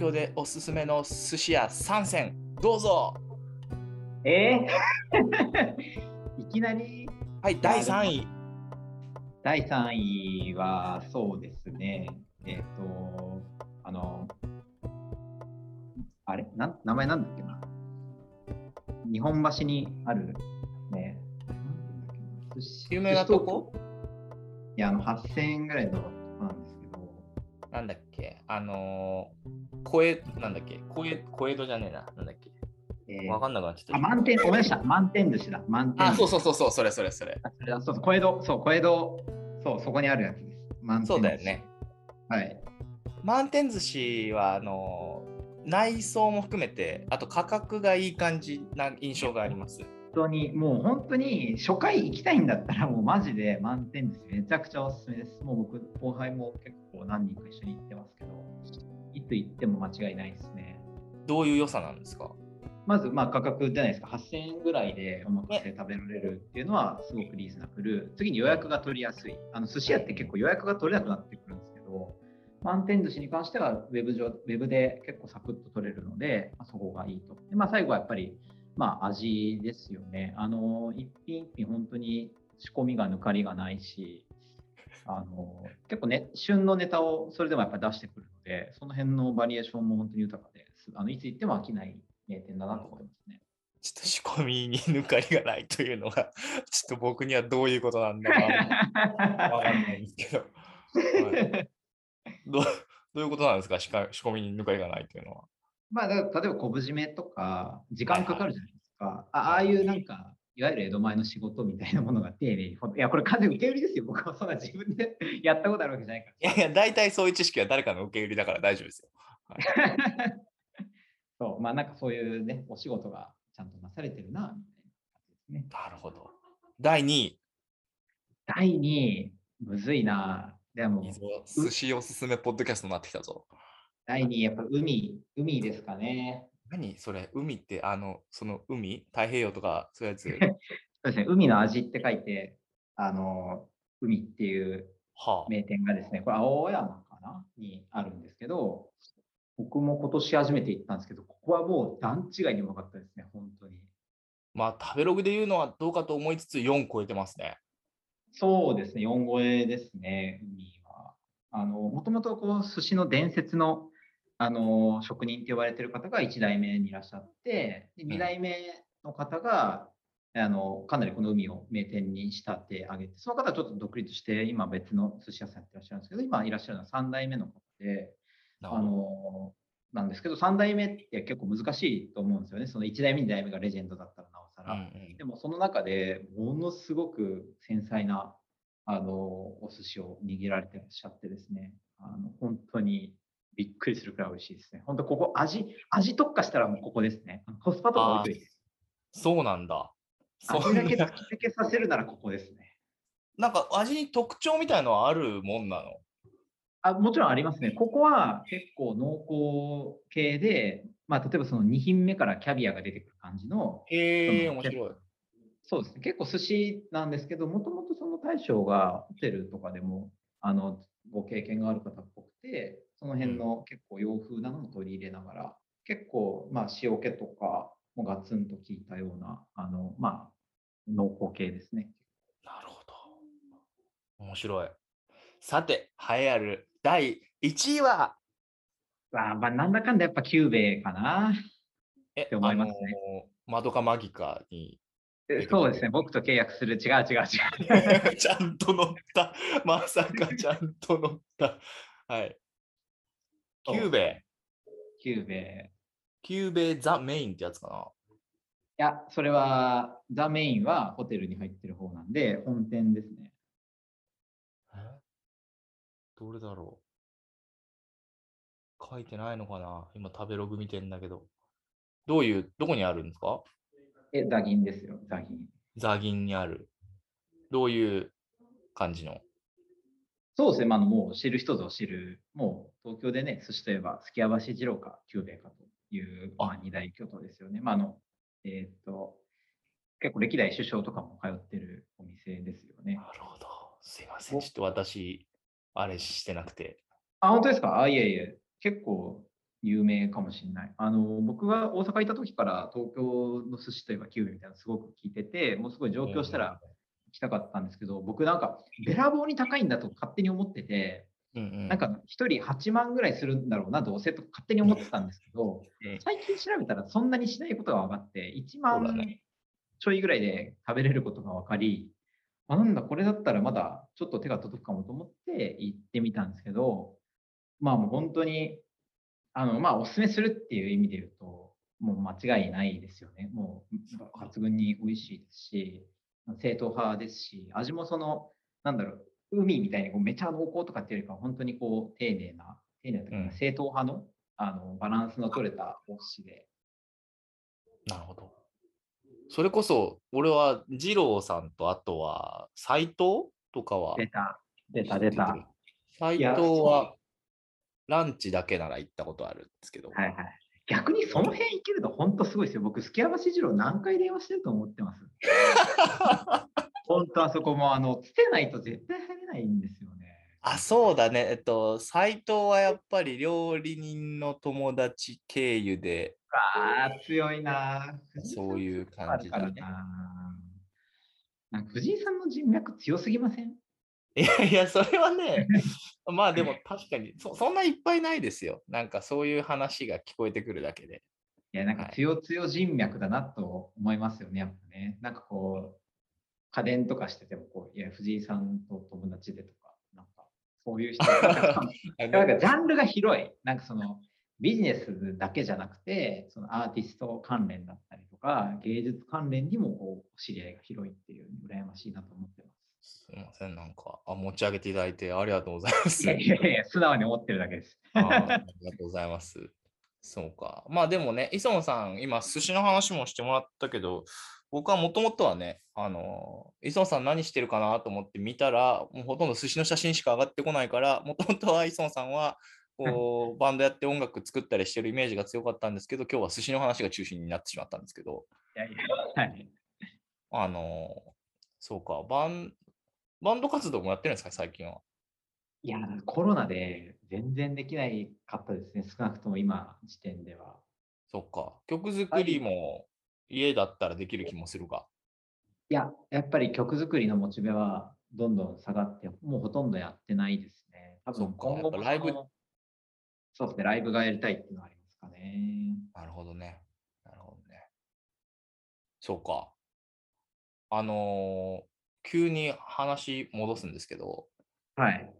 京でおすすめの寿司屋3選どうぞ。えー、いきなり？はい第3位。第3位はそうですね。えっ、ー、とあのあれ？な名前なんだっけな？日本橋にあるね有名なとこ？いやあの8000円ぐらいのとこなんですけど。なんだっけ？あのー、小江なんだっけ？小江小江戸じゃねえななんだっけ？えー、わかんなくなっちゃった。あ、満点、ごめんなさい。満点寿司だ。満点。あ、そうそうそうそう、それそれそれ。そうそう、小江戸、そう、小江戸、そう、そこにあるやつです。満点そうだよね。はい。満点寿司は、あの内装も含めて、あと価格がいい感じな印象があります。本当に、もう本当に初回行きたいんだったら、もうマジで満点寿司めちゃくちゃおすすめです。もう僕、後輩も結構何人か一緒に行ってますけど、いつ行っても間違いないですね。どういう良さなんですか？まずまあ価格じゃないですか、8000円ぐらいでお任せ食べられるっていうのはすごくリーズナブル。次に予約が取りやすい。あの寿司屋って結構予約が取れなくなってくるんですけど、満点寿司に関してはウェブ上ウェブで結構サクッと取れるので、まあ、そこがいいと。でまあ、最後はやっぱり、まあ、味ですよね。あの一品一品本当に仕込みが抜かりがないし、あの結構ね、旬のネタをそれでもやっぱり出してくるので、その辺のバリエーションも本当に豊かで、あのいつ行っても飽きない名店だなと思いますね。ちょっと仕込みに抜かりがないというのが、ちょっと僕にはどういうことなんだかわかんないんですけど。はい、どどういうことなんですか？仕込みに抜かりがないというのは。まあ、例えば昆布締めとか、時間かかるじゃないですか。はいはい、あああいうなんか、いわゆる江戸前の仕事みたいなものが丁寧に。いや、これ完全受け売りですよ。僕はそんな自分で やったことあるわけじゃないから。いやいや、大体そういう知識は誰かの受け売りだから大丈夫ですよ。はい そう、まあなんかそういうね、お仕事がちゃんとなされてるな、みたいな感じですね。なるほど。第2位。第2位、むずいな。でも、寿司おすすめポッドキャストになってきたぞ。第2位、やっぱ海、海ですかね。何それ海って、あの、その海太平洋とかそういうやつ？そうですね、海の味って書いて、あの、海っていう名店がですね、これ青山かなにあるんですけど、僕も今年初めて行ったんですけど、ここはもう段違いにうまかったですね、本当に。まあ、食べログで言うのはどうかと思いつつ、4超えてますね。そうですね、4超えですね、海は。あの、もともとこう、寿司の伝説の、あの、職人って呼ばれてる方が1代目にいらっしゃって、で2代目の方が、うん、あの、かなりこの海を名店に仕立て上げて、その方はちょっと独立して、今別の寿司屋さんやってらっしゃるんですけど、今いらっしゃるのは3代目の方で、あのなんですけど3代目って結構難しいと思うんですよね。その1代目2代目がレジェンドだったらなおさら、うんうん、でもその中でものすごく繊細なあのお寿司を握られてらっしゃってですねあの本当にびっくりするくらい美味しいですね本当ここ味味特化したらもうここですねコスパとか置いといてそうなんだ味だけ突き抜けさせるならここですねなんか味に特徴みたいのはあるもんなの？あもちろんありますね。ここは結構濃厚系で、まあ、例えばその2品目からキャビアが出てくる感じの。へえ、面白い。そうですね。結構寿司なんですけど、もともとその大将がホテルとかでも、あの、ご経験がある方っぽくて、その辺の結構洋風なのも取り入れながら、結構、まあ、塩気とかもガツンと効いたような、あの、まあ、濃厚系ですね。なるほど。面白い。さて、栄えある第1位は？まあ、まあ、なんだかんだやっぱキューベかなって思いますね。マドカマギカに。そうですね、僕と契約する、違う違う違う。ちゃんと乗った。まさかちゃんと乗った。はい。キューベキューベキューベザメインってやつかな。いや、それは、ザメインはホテルに入ってる方なんで、本店ですね。どれだろう。書いてないのかな今食べログ見てんだけど。どういう、どこにあるんですか？え、ザギンですよ、ザギン。ザギンにある。どういう感じの？そうですね、まあ、もう知る人ぞ知る、もう東京でね、寿司といえば、すきや橋二郎か久兵衛かという、まあ、二大巨頭ですよね。まあ、あの、えっ、と、結構歴代首相とかも通ってるお店ですよね。なるほど。すいません。ちょっと私、あれしてなくて。あ、本当ですか？あ、いえいえ。結構有名かもしれない。あの僕が大阪行った時から東京の寿司といえばキューブみたいなのすごく聞いてて、もうすごい上京したら行きたかったんですけど、僕なんかべらぼうに高いんだと勝手に思ってて、うんうん。なんか1人8万ぐらいするんだろうな、どうせと勝手に思ってたんですけど、うん。最近調べたらそんなにしないことが分かって、1そうだ万ねちょいぐらいで食べれることが分かり、あなんだ、これだったらまだちょっと手が届くかもと思って行ってみたんですけど、まあもう本当に、あの、まあおすすめするっていう意味で言うと、もう間違いないですよね。もう抜群に美味しいですし、正統派ですし、味もその、なんだろう、海みたいにこうめちゃ濃厚とかっていうよりかは、本当にこう丁寧な、丁寧なというかうん正統派のあのバランスの取れたお寿司で、なるほど。それこそ、俺は二郎さんとあとは斎藤とかは出た、出た、出た。は斎藤はランチだけなら行ったことあるんですけど。いはい。逆にその辺行けると本当すごいですよ。僕、すきやばし二郎何回電話してると思ってます？本当あそこも、あの、つてないと絶対入れないんですよね。あ、そうだね。えっと、斎藤はやっぱり料理人の友達経由で、ああ、強いな。そういう感じだねななんか藤井さんの人脈強すぎません？いやいや、それはね、まあでも確かにそ、そんないっぱいないですよ。なんかそういう話が聞こえてくるだけで。いや、なんか強強人脈だなと思いますよね、やっぱね。なんかこう、家電とかしててもこう、いや、藤井さんと友達でとか、なんか、そういう人 なんかジャンルが広い。なんかその、ビジネスだけじゃなくて、そのアーティスト関連だったりとか、芸術関連にもこう知り合いが広いっていう、羨ましいなと思ってます。すいません、なんかあ持ち上げていただいてありがとうございます。いやいやいや、素直に思ってるだけです。あーありがとうございます。そうか。まあでもね、磯野さん、今、寿司の話もしてもらったけど、僕はもともとはね、あの、磯野さん何してるかなと思って見たら、もうほとんど寿司の写真しか上がってこないから、もともとは磯野さんは、こう、バンドやって音楽作ったりしてるイメージが強かったんですけど、今日は寿司の話が中心になってしまったんですけど、いやいや、はい。あの、そうか、バン、バンド活動もやってるんですか、最近は？いや、コロナで全然できないかったですね。少なくとも今時点では。そっか。曲作りも家だったらできる気もするが。いや、やっぱり曲作りのモチベはどんどん下がって、もうほとんどやってないですね。多分今後ライブそうですね、ライブがやりたいっていうのはありますかね。なるほどね。なるほどね。そうか。あのー急に話戻すんですけど、はい。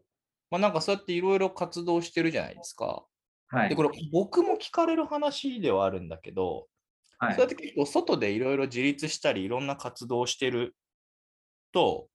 まあなんかそうやっていろいろ活動してるじゃないですか。はい。で、これ僕も聞かれる話ではあるんだけど、はい。そうやって結構外でいろいろ自立したりいろんな活動をしてると、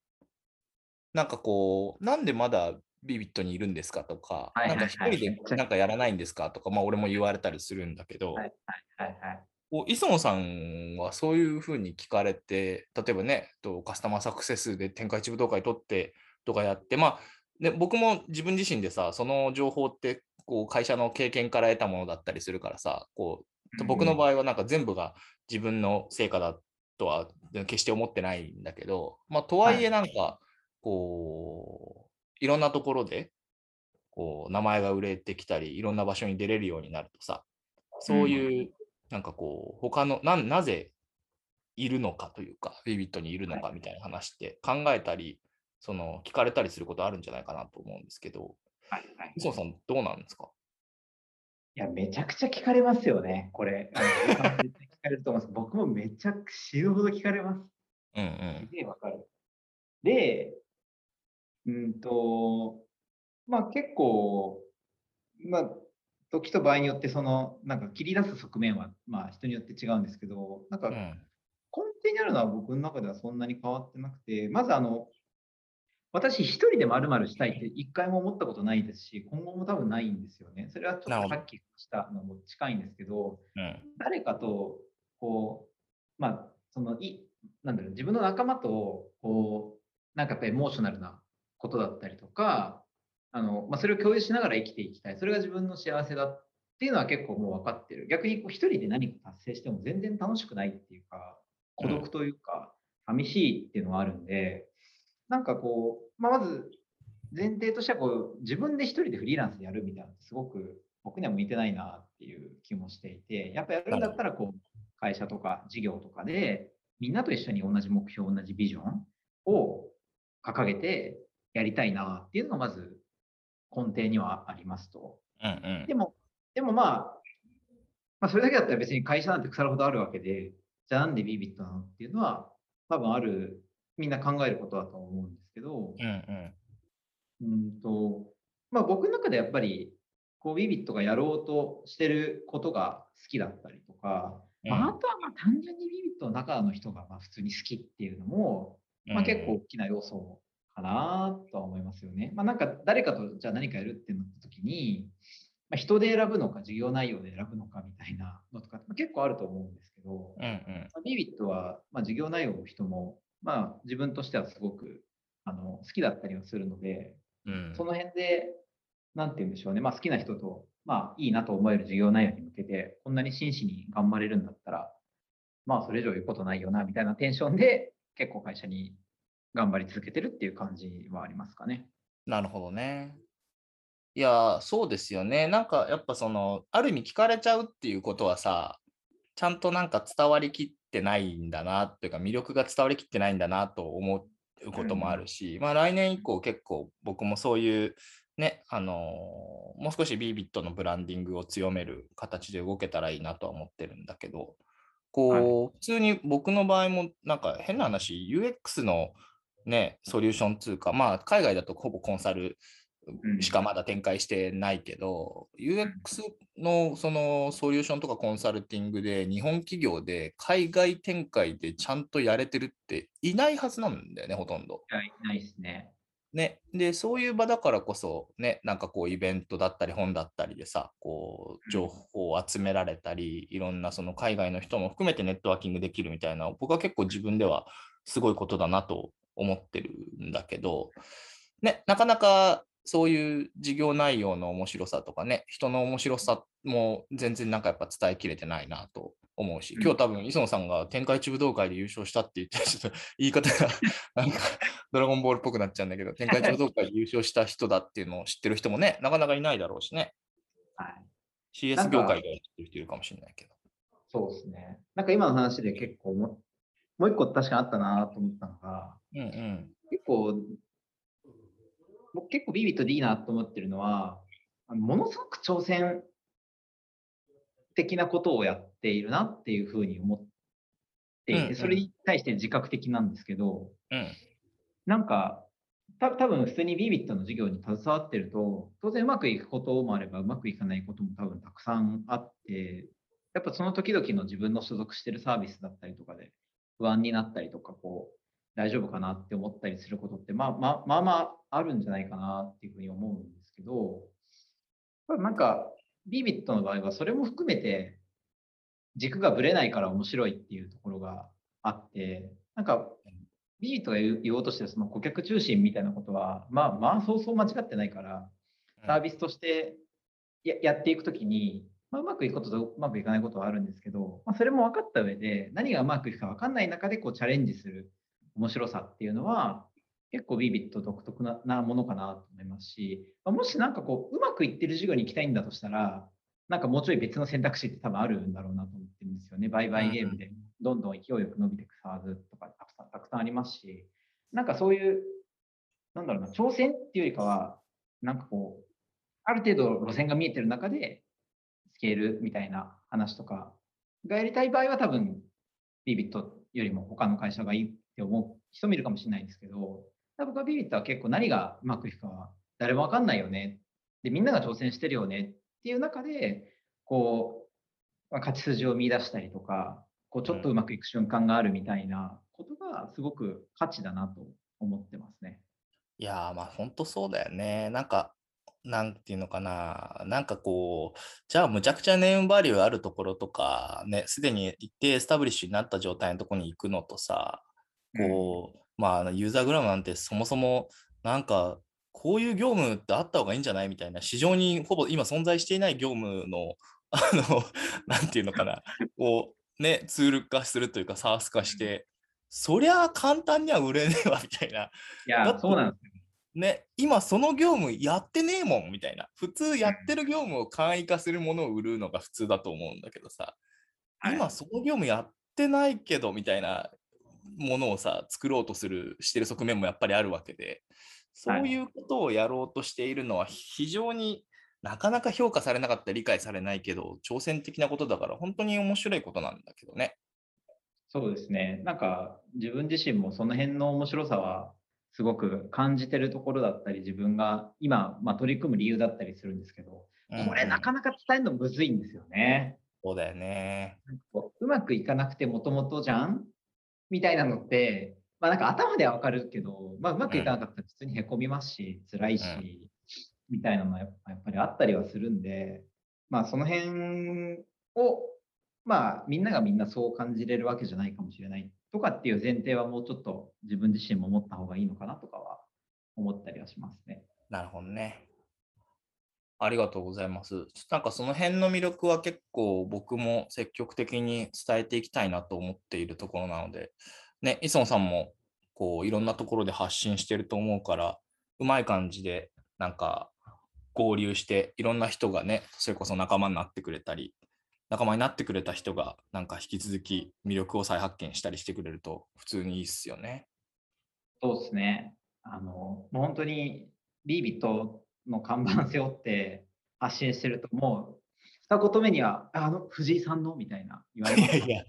なんかこう、なんでまだビビットにいるんですかとか、はいはいなんか一はい人でなんかやらないんですかとか、まあ俺も言われたりするんだけど、はいはいはい。こう磯野さんはそういうふうに聞かれて、例えばね、とカスタマーサクセスで天下一武道会取ってとかやって、まあ、ね、僕も自分自身でさ、その情報ってこう会社の経験から得たものだったりするからさ、こう僕の場合はなんか全部が自分の成果だとは決して思ってないんだけど、まあ、とはいえなんか、こう、いろんなところで、こう、名前が売れてきたり、いろんな場所に出れるようになるとさ、そういう、なんかこう、他の、ななぜいるのかというか、ビビットにいるのかみたいな話って考えたり、その、聞かれたりすることあるんじゃないかなと思うんですけど、はいはい。磯野さんどうなんですか？いや、めちゃくちゃ聞かれますよね、これ。聞かれると思います。僕もめちゃく死ぬほど聞かれます。うんうんす。げえわかる。で、うんと、まあ結構、まあ、時と場合によって、その、なんか切り出す側面は、まあ人によって違うんですけど、なんか根うん底にあるのは僕の中ではそんなに変わってなくて、まずあの、私一人で〇〇したいって一回も思ったことないですし、今後も多分ないんですよね。それはちょっとさっきしたのも近いんですけど、うん誰かと、こう、まあ、その、い、なんだろう、自分の仲間と、こう、なんかやっぱりエモーショナルなことだったりとか、あの、まあ、それを共有しながら生きていきたい。それが自分の幸せだっていうのは結構もう分かってる。逆にこう一人で何か達成しても全然楽しくないっていうか、孤独というか、寂しいっていうのはあるんで、なんかこう、まあ、まず前提としてはこう、自分で一人でフリーランスでやるみたいなすごく僕には向いてないなっていう気もしていて、やっぱやるんだったらこう会社とか事業とかでみんなと一緒に同じ目標、同じビジョンを掲げてやりたいなっていうのがまず根底にはありますと。うんうんでも、でもまあ、まあ、それだけだったら別に会社なんて腐るほどあるわけで、じゃあなんでビビットなのっていうのは、多分ある、みんな考えることだと思うんですけど、うんうん。うんと、まあ僕の中でやっぱり、こうビビットがやろうとしてることが好きだったりとか、まあ、あとはまあ単純にビビットの中の人がまあ普通に好きっていうのも、まあ、結構大きな要素かなとは思いますよね。まあ、なんか誰かとじゃあ何かやるってなった時に、まあ、人で選ぶのか授業内容で選ぶのかみたいなのとか、まあ、結構あると思うんですけど、うんうん。まあビビットは、まあ、授業内容の人も、まあ、自分としてはすごくあの好きだったりはするので、うんその辺で、なんて言うんでしょうね、まあ、好きな人と、まあ、いいなと思える授業内容に向けて、こんなに真摯に頑張れるんだったら、まあ、それ以上言うことないよな、みたいなテンションで、結構会社に頑張り続けてるっていう感じはありますかね。なるほどね。いや、そうですよね。なんかやっぱその、ある意味聞かれちゃうっていうことはさ、ちゃんとなんか伝わりきってないんだなっていうか、魅力が伝わりきってないんだなと思うこともあるし、まあ来年以降結構僕もそういうね、あのーもう少しビービットのブランディングを強める形で動けたらいいなとは思ってるんだけど、こう、普通に僕の場合もなんか変な話、UX のね、ソリューション通貨、まあ海外だとほぼコンサルうんしかまだ展開してないけど、UX のそのソリューションとかコンサルティングで日本企業で海外展開でちゃんとやれてるっていないはずなんだよね、ほとんど。いないですね。ね、で、そういう場だからこそ、ね、なんかこうイベントだったり本だったりでさ、こう情報を集められたり、いろんなその海外の人も含めてネットワーキングできるみたいな、僕は結構自分ではすごいことだなと思ってるんだけど、ね、なかなかそういう事業内容の面白さとかね、人の面白さも全然なんかやっぱ伝えきれてないなと思うし、うん今日多分磯野さんが天下一武道会で優勝したって言って、ちょっと言い方が なんかドラゴンボールっぽくなっちゃうんだけど、天下一武道会で優勝した人だっていうのを知ってる人もね、なかなかいないだろうしね、はい。な CS 業界では知ってる人いるかもしれないけど。そうですね。なんか今の話で結構も、もう一個確かにあったなと思ったのが、うんうん。結構、僕結構ビビットでいいなと思ってるのは、ものすごく挑戦的なことをやっているなっていうふうに思っていて、それに対して自覚的なんですけど、うん。なんか、た多分普通にビビットの授業に携わってると、当然うまくいくこともあればうまくいかないことも多分たくさんあって、やっぱその時々の自分の所属してるサービスだったりとかで不安になったりとか、こう、大丈夫かなって思ったりすることって、まあまあまあまああるんじゃないかなっていうふうに思うんですけど、なんか、ビビットの場合はそれも含めて軸がぶれないから面白いっていうところがあって、なんか、ビビットが言おうとしてるその顧客中心みたいなことは、まあまあそうそう間違ってないから、サービスとしてややっていくときに、まあ、うまくいくこととうまくいかないことはあるんですけど、まあ、それも分かった上で、何がうまくいくか分かんない中でこうチャレンジする面白さっていうのは、結構ビビット独特ななものかなと思いますし、まあもしなんかこう、うまくいってる授業に行きたいんだとしたら、なんかもうちょい別の選択肢って多分あるんだろうなと思ってるんですよね。売買ゲームでどんどん勢いよく伸びていく SARS とかたくさんたくさんありますし、なんかそういう、なんだろうな、挑戦っていうよりかは、なんかこう、ある程度路線が見えてる中で、スケールみたいな話とかがやりたい場合は多分、ビビットよりも他の会社がいいって思う人もいるかもしれないですけど、僕はビビットは結構何がうまくいくかは誰もわかんないよね。で、みんなが挑戦してるよねっていう中で、こう、まあ、勝ち筋を見出したりとか、こうちょっとうまくいく瞬間があるみたいなことがすごく価値だなと思ってますね。いやー、まあ本当そうだよね。なんか、なんていうのかな。なんかこう、じゃあむちゃくちゃネームバリューあるところとか、ね、すでに一定エスタブリッシュになった状態のところに行くのとさ、こう、まあ、ユーザーグラムなんてそもそも、なんか、こういう業務ってあった方がいいんじゃない？みたいな、市場にほぼ今存在していない業務の、あの、なんていうのかな、こう、ね、ツール化するというか、SARS 化して、そりゃ簡単には売れねえわみたいな。いや、そうなんですよ。ね、今その業務やってねえもんみたいな。普通やってる業務を簡易化するものを売るのが普通だと思うんだけどさ、はい今その業務やってないけどみたいなものをさ、作ろうとする、してる側面もやっぱりあるわけで、そういうことをやろうとしているのは非常になかなか評価されなかったり理解されないけど、挑戦的なことだから本当に面白いことなんだけどね。そうですね。なんか自分自身もその辺の面白さはすごく感じてるところだったり、自分が今、まあ、取り組む理由だったりするんですけど、これなかなか伝えるのむずいんですよね。そうだよね。うまくいかなくてもともとじゃんみたいなのって、まあなんか頭ではわかるけど、まあうまくいかなかったら普通にへこみますし、辛いし、うんみたいなのはやっぱやっぱりあったりはするんで、まあその辺を、まあみんながみんなそう感じれるわけじゃないかもしれないとかっていう前提はもうちょっと自分自身も思った方がいいのかなとかは思ったりはしますね。なるほどね。ありがとうございます。なんかその辺の魅力は結構僕も積極的に伝えていきたいなと思っているところなので、ね、磯野さんもこういろんなところで発信してると思うから、うまい感じでなんか合流していろんな人がね、それこそ仲間になってくれたり、仲間になってくれた人がなんか引き続き魅力を再発見したりしてくれると普通にいいっすよね。そうですね。あの、もう本当にビービットの看板背負って発信してると、もう。二言目には、あの、藤井さんの？みたいな言われます。いや、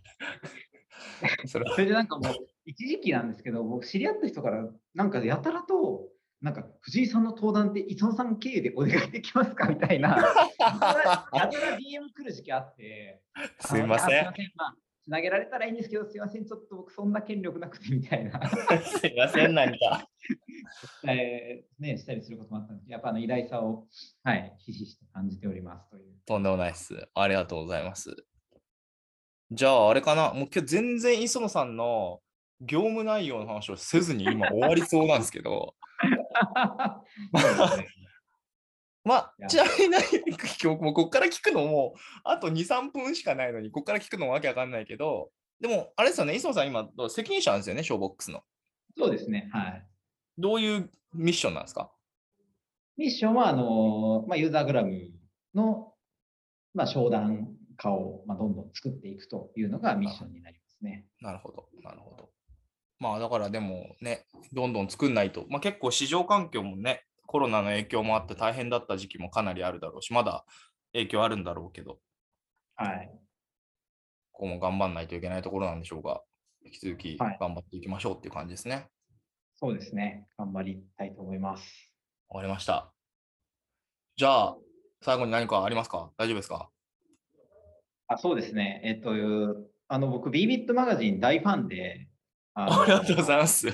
それは。それでなんかもう、一時期なんですけど、僕知り合った人から、なんかやたらと、なんか藤井さんの登壇って磯野さん経由でお願いできますか？みたいな、やたら DM 来る時期あって、すみません、まあ、つなげられたらいいんですけど、すいません、ちょっと僕そんな権力なくてみたいな。すいません、何か。えーね、したりすることもあったんですけど、やっぱあの偉大さを、はい、ひしひしと感じておりますという。とんでもないです。ありがとうございます。じゃあ、あれかな、もう今日全然磯野さんの業務内容の話をせずに今終わりそうなんですけど、まあ、ちなみに何今日もうここから聞くのも、あと2、3分しかないのに、ここから聞くのもわけわかんないけど、でも、あれですよね、磯野さん今、責任者なんですよね、ショーボックスの。そうですね、はい。どういうミッションなんですか？ミッションは、あのまあ、ユーザーグラムの、まあ、商談化を、まあ、どんどん作っていくというのがミッションになりますね。なるほど、なるほど。まあだからでもね、どんどん作んないと、まあ結構市場環境もね、コロナの影響もあって大変だった時期もかなりあるだろうし、まだ影響あるんだろうけど、はい。ここも頑張んないといけないところなんでしょうが、引き続きはい頑張っていきましょうっていう感じですね。そうですね。頑張りたいと思います。わかりました。じゃあ、最後に何かありますか？大丈夫ですか？あそうですね。えっと、あの僕、ビービットマガジン大ファンで、ありがとうございます。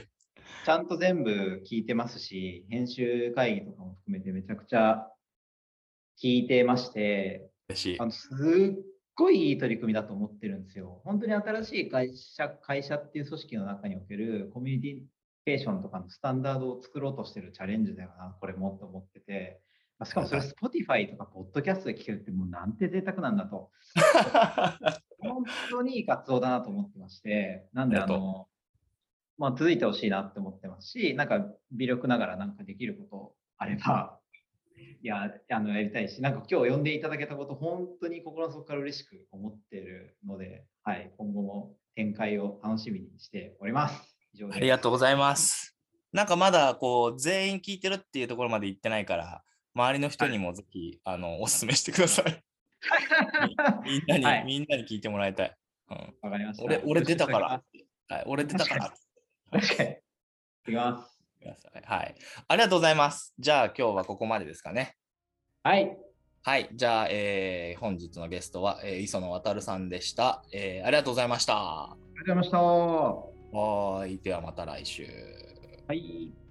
ちゃんと全部聞いてますし、編集会議とかも含めてめちゃくちゃ聞いてまして、あ。のすっごいいい取り組みだと思ってるんですよ。本当に新しい会社会社っていう組織の中におけるコミュニティケーションとかのスタンダードを作ろうとしてるチャレンジだよな、これもと思ってて。まあしかもそれ Spotify とか Podcast で聞けるってもうなんて贅沢なんだと。本当にいい活動だなと思ってまして、なんであの、まあ、続いてほしいなって思ってますし、なんか微力ながらなんかできることあれば、いや、あのやりたいし、なんか今日呼んでいただけたこと、本当に心の底から嬉しく思ってるので、はい、今後も展開を楽しみにしております。以上ですありがとうございます。なんかまだこう全員聞いてるっていうところまで行ってないから、周りの人にもぜひ、あのお勧めしてください。みんなに、はいみんなに聞いてもらいたい。うん、わかりました。俺俺出たからはい、俺出たから。確かに。いきます。はい。ありがとうございます。じゃあ今日はここまでですかね。はい。はい。じゃあ、えー本日のゲストは、えー磯野渉さんでした、えーありがとうございました。ありがとうございました。はい。ではまた来週。い。